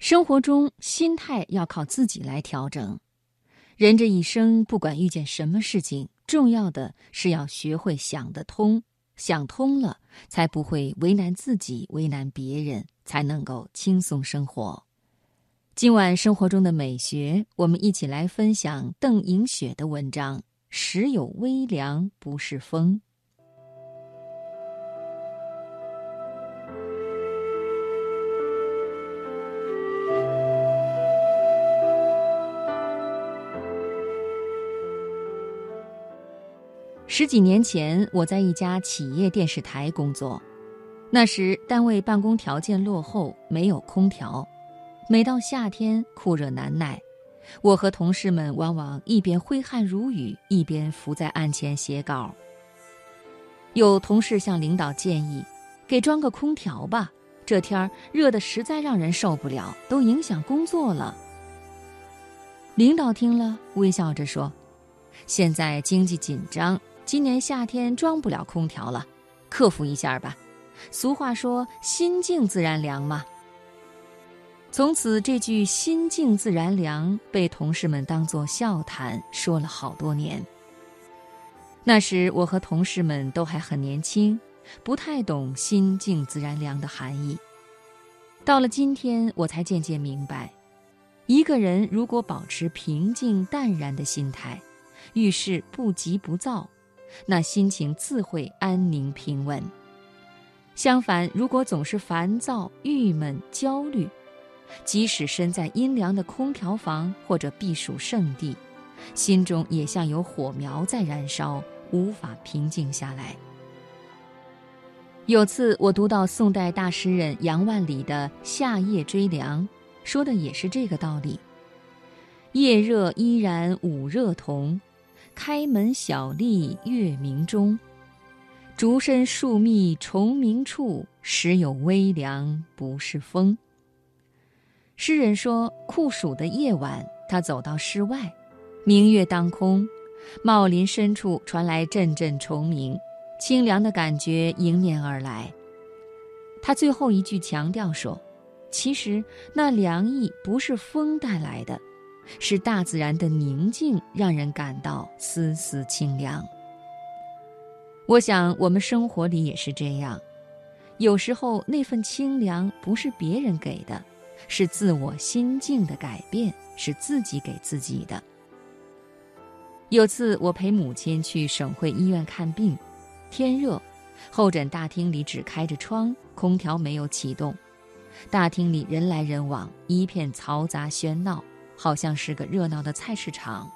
生活中心态要靠自己来调整。人这一生，不管遇见什么事情，重要的是要学会想得通。想通了，才不会为难自己，为难别人，才能够轻松生活。今晚生活中的美学，我们一起来分享邓颖雪的文章《时有微凉不是风》。十几年前，我在一家企业电视台工作，那时单位办公条件落后，没有空调，每到夏天酷热难耐，我和同事们往往一边挥汗如雨，一边伏在案前写稿。有同事向领导建议，给装个空调吧，这天儿热的实在让人受不了，都影响工作了。领导听了，微笑着说：“现在经济紧张。”今年夏天装不了空调了，克服一下吧。俗话说“心静自然凉”嘛。从此，这句“心静自然凉”被同事们当作笑谈，说了好多年。那时，我和同事们都还很年轻，不太懂“心静自然凉”的含义。到了今天，我才渐渐明白，一个人如果保持平静淡然的心态，遇事不急不躁。那心情自会安宁平稳。相反，如果总是烦躁、郁闷、焦虑，即使身在阴凉的空调房或者避暑胜地，心中也像有火苗在燃烧，无法平静下来。有次我读到宋代大诗人杨万里的《夏夜追凉》，说的也是这个道理：夜热依然午热同。开门小立月明中，竹深树密虫鸣处，时有微凉不是风。诗人说，酷暑的夜晚，他走到室外，明月当空，茂林深处传来阵阵虫鸣，清凉的感觉迎面而来。他最后一句强调说，其实那凉意不是风带来的。是大自然的宁静，让人感到丝丝清凉。我想，我们生活里也是这样，有时候那份清凉不是别人给的，是自我心境的改变，是自己给自己的。有次我陪母亲去省会医院看病，天热，候诊大厅里只开着窗，空调没有启动，大厅里人来人往，一片嘈杂喧闹。好像是个热闹的菜市场。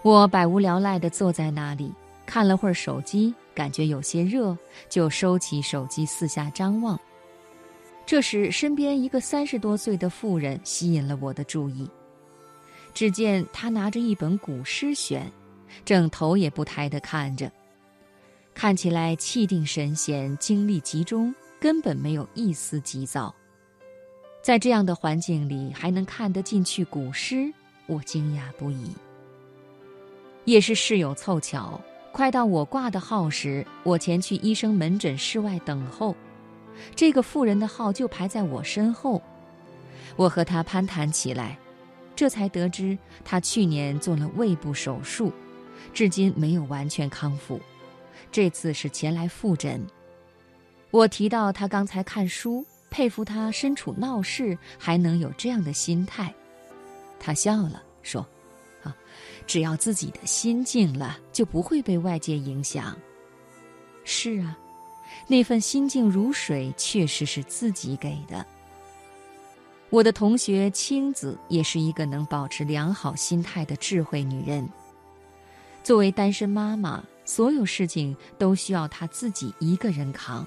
我百无聊赖地坐在那里，看了会儿手机，感觉有些热，就收起手机，四下张望。这时，身边一个三十多岁的妇人吸引了我的注意。只见她拿着一本古诗选，正头也不抬地看着，看起来气定神闲，精力集中，根本没有一丝急躁。在这样的环境里还能看得进去古诗，我惊讶不已。也是事有凑巧，快到我挂的号时，我前去医生门诊室外等候，这个妇人的号就排在我身后。我和她攀谈起来，这才得知她去年做了胃部手术，至今没有完全康复，这次是前来复诊。我提到她刚才看书。佩服他身处闹市还能有这样的心态，他笑了说：“啊，只要自己的心静了，就不会被外界影响。”是啊，那份心静如水，确实是自己给的。我的同学青子也是一个能保持良好心态的智慧女人。作为单身妈妈，所有事情都需要她自己一个人扛。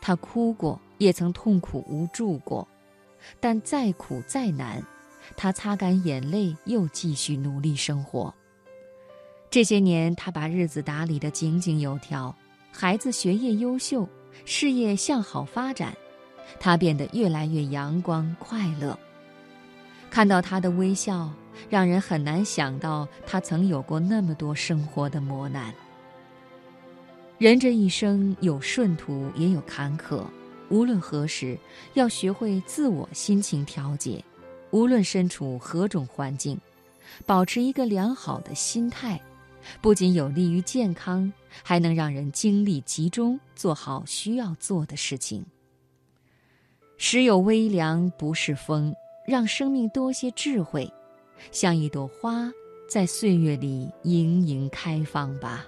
她哭过。也曾痛苦无助过，但再苦再难，他擦干眼泪，又继续努力生活。这些年，他把日子打理得井井有条，孩子学业优秀，事业向好发展，他变得越来越阳光快乐。看到他的微笑，让人很难想到他曾有过那么多生活的磨难。人这一生有顺途，也有坎坷。无论何时，要学会自我心情调节，无论身处何种环境，保持一个良好的心态，不仅有利于健康，还能让人精力集中，做好需要做的事情。时有微凉，不是风，让生命多些智慧，像一朵花，在岁月里盈盈开放吧。